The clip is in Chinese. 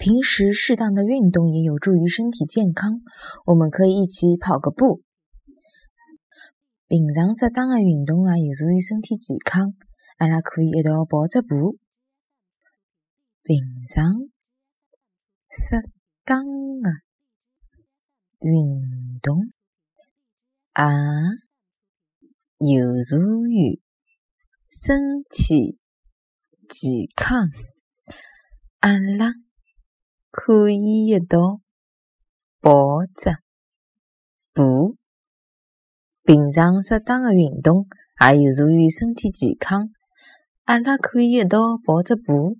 平时适当的运动也有助于身体健康。我们可以一起跑个步。平常适当的运动也有助于身体健康。阿拉可以一道跑只步。平常适当的运动也有助于身体健康。阿拉可以一道跑着步。平常适当的运动也有助于身体健康。阿拉可以一道跑着步。